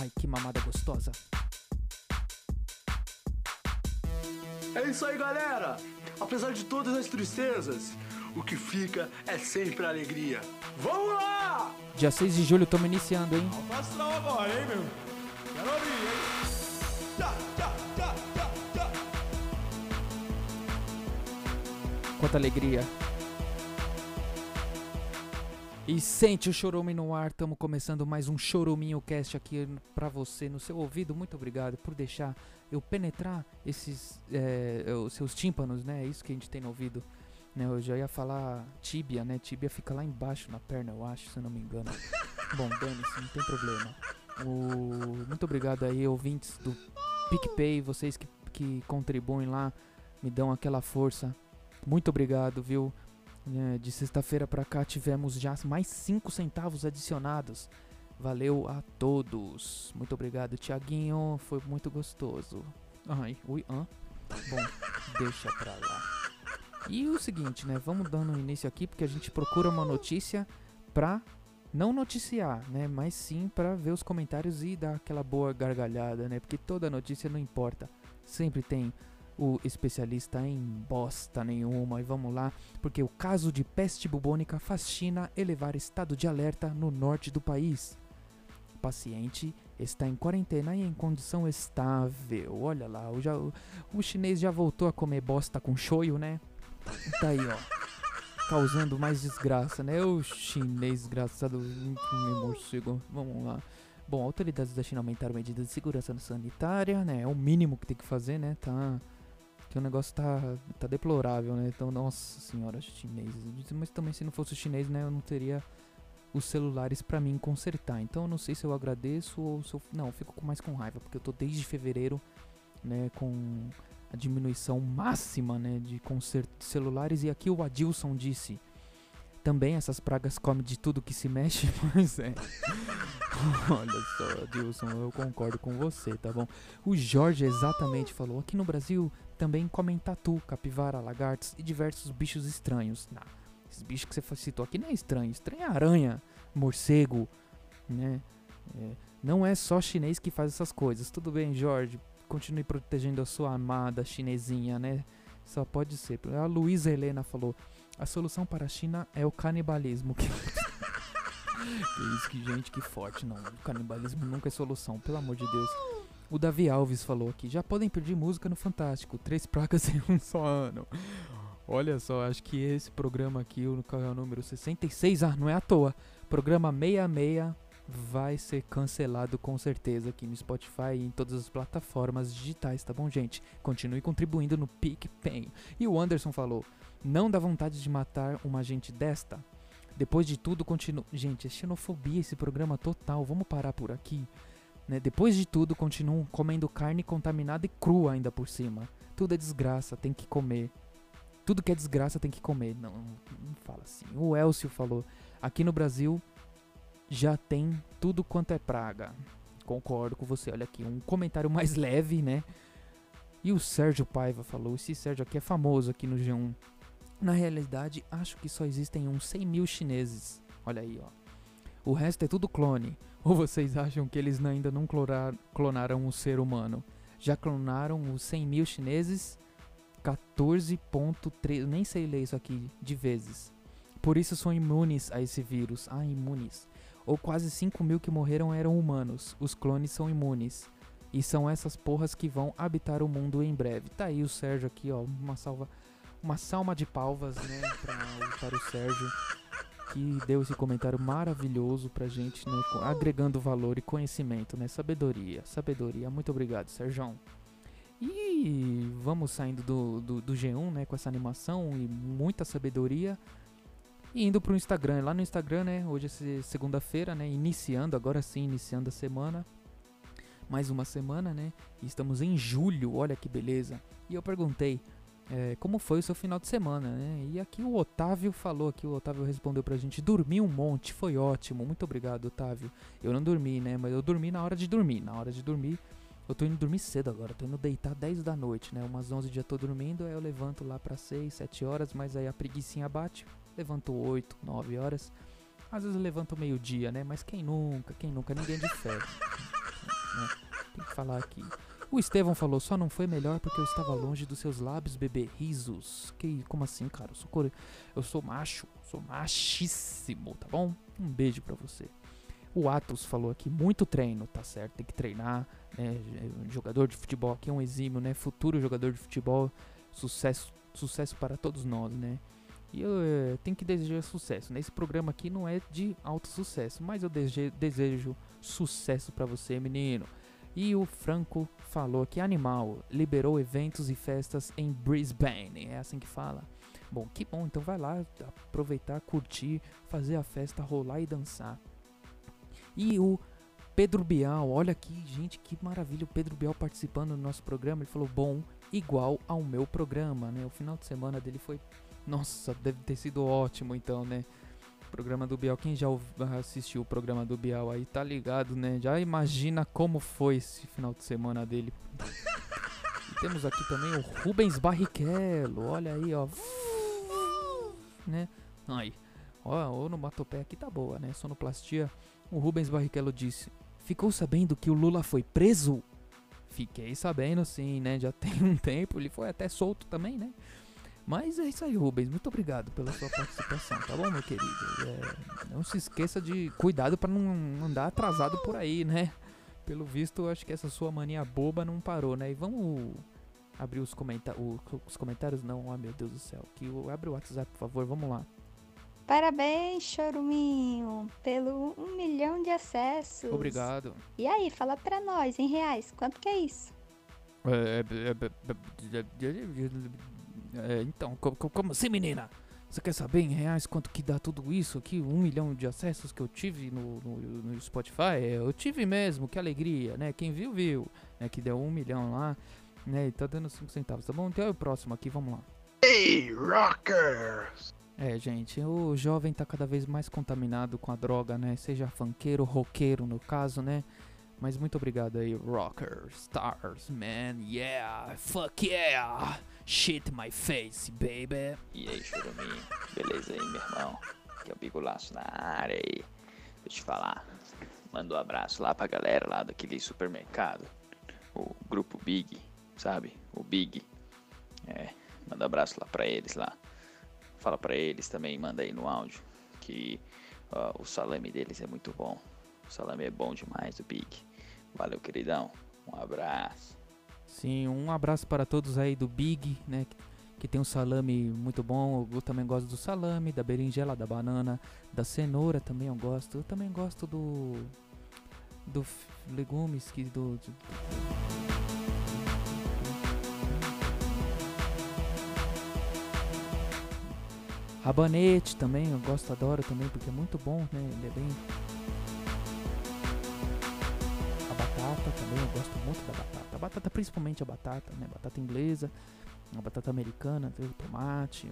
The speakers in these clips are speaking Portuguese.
Ai, que mamada gostosa. É isso aí, galera! Apesar de todas as tristezas, o que fica é sempre a alegria. Vamos lá! Dia 6 de julho estamos iniciando, hein? Alfa astral agora, hein, meu? Quero abrir, hein? Tchá, tchá, tchá, tchá, tchá. Quanta alegria. E sente o chorume no ar, estamos começando mais um Choruminho Cast aqui pra você no seu ouvido. Muito obrigado por deixar eu penetrar esses é, os seus tímpanos, né? É isso que a gente tem no ouvido. Né? Eu já ia falar tíbia, né? Tíbia fica lá embaixo na perna, eu acho, se eu não me engano. Bom, dane-se, não tem problema. O... Muito obrigado aí, ouvintes do PicPay, vocês que, que contribuem lá, me dão aquela força. Muito obrigado, viu? É, de sexta-feira pra cá tivemos já mais 5 centavos adicionados. Valeu a todos. Muito obrigado, Tiaguinho. Foi muito gostoso. Ai, ui, hã? Bom, deixa pra lá. E o seguinte, né? Vamos dando início aqui porque a gente procura uma notícia pra não noticiar, né? Mas sim pra ver os comentários e dar aquela boa gargalhada, né? Porque toda notícia não importa. Sempre tem o especialista em bosta nenhuma. E vamos lá, porque o caso de peste bubônica faz China elevar estado de alerta no norte do país. O paciente está em quarentena e em condição estável. Olha lá, o, já, o, chinês já voltou a comer bosta com shoyu, né? Tá aí, ó. Causando mais desgraça, né? O chinês desgraçado. Morcego. Vamos lá. Bom, autoridades da China aumentaram medidas de segurança sanitária, né? É o mínimo que tem que fazer, né? Tá que o negócio tá, tá deplorável, né? Então, nossa senhora, chineses. Mas também se não fosse chinês, né, eu não teria os celulares pra mim consertar. Então eu não sei se eu agradeço ou se eu. Não, eu fico mais com raiva, porque eu tô desde fevereiro, né, com a diminuição máxima, né, de conserto de celulares. E aqui o Adilson disse. Também essas pragas comem de tudo que se mexe, pois é. Olha só, Adilson, eu concordo com você, tá bom? O Jorge exatamente falou: aqui no Brasil também comem tatu, capivara, lagartos e diversos bichos estranhos. Não, esses bichos que você citou aqui não é estranho, estranho é aranha, morcego, né? É, não é só chinês que faz essas coisas. Tudo bem, Jorge, continue protegendo a sua amada chinesinha, né? Só pode ser. A Luísa Helena falou: a solução para a China é o canibalismo. que isso, que gente, que forte. Não, o canibalismo nunca é solução, pelo amor de Deus. O Davi Alves falou aqui: já podem pedir música no Fantástico, três placas em um só ano. Olha só, acho que esse programa aqui, o é número 66, ah, não é à toa. Programa 66 vai ser cancelado com certeza aqui no Spotify e em todas as plataformas digitais, tá bom, gente? Continue contribuindo no PicPay. E o Anderson falou: não dá vontade de matar uma gente desta? Depois de tudo, continua. Gente, é xenofobia esse programa total. Vamos parar por aqui. Né? Depois de tudo, continuam comendo carne contaminada e crua ainda por cima. Tudo é desgraça, tem que comer. Tudo que é desgraça tem que comer. Não, não fala assim. O Elcio falou: aqui no Brasil já tem tudo quanto é praga. Concordo com você. Olha aqui, um comentário mais leve, né? E o Sérgio Paiva falou: esse Sérgio aqui é famoso aqui no G1. Na realidade, acho que só existem uns 100 mil chineses. Olha aí, ó. O resto é tudo clone. Ou vocês acham que eles ainda não clonar, clonaram o ser humano? Já clonaram os 100 mil chineses 14.3, nem sei ler isso aqui, de vezes. Por isso são imunes a esse vírus. Ah, imunes. Ou quase 5 mil que morreram eram humanos. Os clones são imunes. E são essas porras que vão habitar o mundo em breve. Tá aí o Sérgio aqui, ó. Uma salva. Uma salma de palvas, né? Pra, para o Sérgio que deu esse comentário maravilhoso pra gente, né? Agregando valor e conhecimento, né? Sabedoria, sabedoria. Muito obrigado, Sérgio. E vamos saindo do, do, do, G1, né? Com essa animação e muita sabedoria. E indo pro Instagram. Lá no Instagram, né? Hoje é segunda-feira, né? Iniciando, agora sim, iniciando a semana. Mais uma semana, né? E estamos em julho, olha que beleza. E eu perguntei, é, como foi o seu final de semana, né? E aqui o Otávio falou, aqui o Otávio respondeu pra gente, dormi um monte, foi ótimo, muito obrigado, Otávio. Eu não dormi, né? Mas eu dormi na hora de dormir, na hora de dormir. Eu tô indo dormir cedo agora, tô indo deitar 10 da noite, né? Umas 11 já tô dormindo, aí eu levanto lá pra 6, 7 horas, mas aí a preguiçinha bate, levanto 8, 9 horas. Às vezes eu levanto meio-dia, né? Mas quem nunca, quem nunca, ninguém de fé. né? Tem que falar aqui. O Estevão falou, só não foi melhor porque eu estava longe dos seus lábios, bebê. Risos. Que, como assim, cara? Eu sou, core... eu sou macho. Sou machíssimo, tá bom? Um beijo pra você. O Atos falou aqui, muito treino, tá certo? Tem que treinar. Né? Jogador de futebol aqui é um exímio, né? Futuro jogador de futebol. Sucesso, sucesso para todos nós, né? E eu eh, tenho que desejar sucesso. Nesse programa aqui não é de alto sucesso, mas eu desejo, desejo sucesso para você, menino. E o Franco falou que animal liberou eventos e festas em Brisbane. É assim que fala. Bom, que bom. Então vai lá aproveitar, curtir, fazer a festa, rolar e dançar. E o Pedro Bial, olha aqui, gente, que maravilha. O Pedro Bial participando do nosso programa. Ele falou: bom, igual ao meu programa, né? O final de semana dele foi nossa, deve ter sido ótimo então, né? Programa do Bial, quem já assistiu o programa do Bial aí tá ligado, né? Já imagina como foi esse final de semana dele. E temos aqui também o Rubens Barrichello, olha aí, ó. Né? Aí, ó, o onomatopeia aqui tá boa, né? Sonoplastia. O Rubens Barrichello disse: Ficou sabendo que o Lula foi preso? Fiquei sabendo sim, né? Já tem um tempo, ele foi até solto também, né? Mas é isso aí, Rubens. Muito obrigado pela sua participação, tá bom, meu querido? É, não se esqueça de cuidado para não andar atrasado por aí, né? Pelo visto, acho que essa sua mania boba não parou, né? E vamos abrir os, comenta os comentários? Não, oh meu Deus do céu. Que abre o WhatsApp, por favor, vamos lá. Parabéns, Choruminho, pelo um milhão de acessos. Obrigado. E aí, fala pra nós, em reais, quanto que é isso? É, então, como, como assim, menina? Você quer saber em reais quanto que dá tudo isso aqui? Um milhão de acessos que eu tive no, no, no Spotify? É, eu tive mesmo, que alegria, né? Quem viu, viu. Né? Que deu um milhão lá, né? E tá dando cinco centavos, tá bom? Então é o próximo aqui, vamos lá. Hey, rockers! É, gente, o jovem tá cada vez mais contaminado com a droga, né? Seja funkeiro, roqueiro no caso, né? Mas muito obrigado aí, rockers, stars, man, yeah, fuck yeah! Shit my face, baby. E aí, Churuminho? Beleza aí, meu irmão? Aqui é o Bigulaço na área aí. Deixa eu te falar. Manda um abraço lá pra galera lá daquele supermercado. O grupo Big, sabe? O Big. É, manda um abraço lá pra eles lá. Fala pra eles também, manda aí no áudio. Que o salame deles é muito bom. O salame é bom demais, o Big. Valeu, queridão. Um abraço. Sim, um abraço para todos aí do Big, né? Que tem um salame muito bom. Eu também gosto do salame, da berinjela, da banana, da cenoura também eu gosto. Eu também gosto do. do legumes que do, do Rabanete também, eu gosto, adoro também, porque é muito bom, né? Ele é bem. Também, eu gosto muito da batata. A batata, principalmente a batata, né? Batata inglesa, a batata americana, o tomate.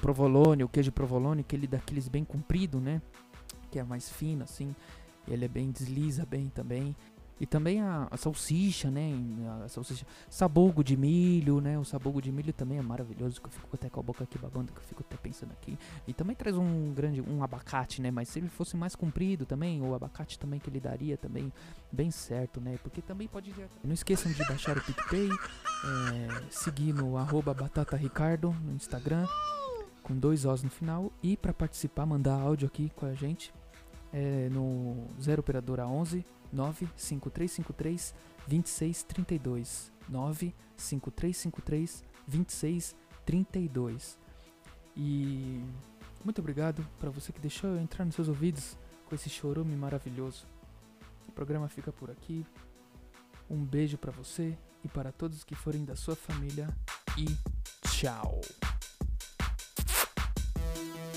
Provolone, o queijo provolone, aquele daqueles bem comprido, né? Que é mais fino, assim. Ele é bem, desliza bem também. E também a, a, salsicha, né? A salsicha. Sabugo de milho, né? O sabugo de milho também é maravilhoso, que eu fico até com a boca aqui babando, que eu fico até pensando aqui. E também traz um grande, um abacate, né? Mas se ele fosse mais comprido também, o abacate também que ele daria também bem certo, né? Porque também pode... Não esqueçam de baixar o PicPay, é, seguir no arroba batataricardo no Instagram, com dois Os no final. E para participar, mandar áudio aqui com a gente, é, no 0 operadora 11 95353 2632. 95353 2632. E muito obrigado para você que deixou eu entrar nos seus ouvidos com esse chorume maravilhoso. O programa fica por aqui. Um beijo para você e para todos que forem da sua família e tchau.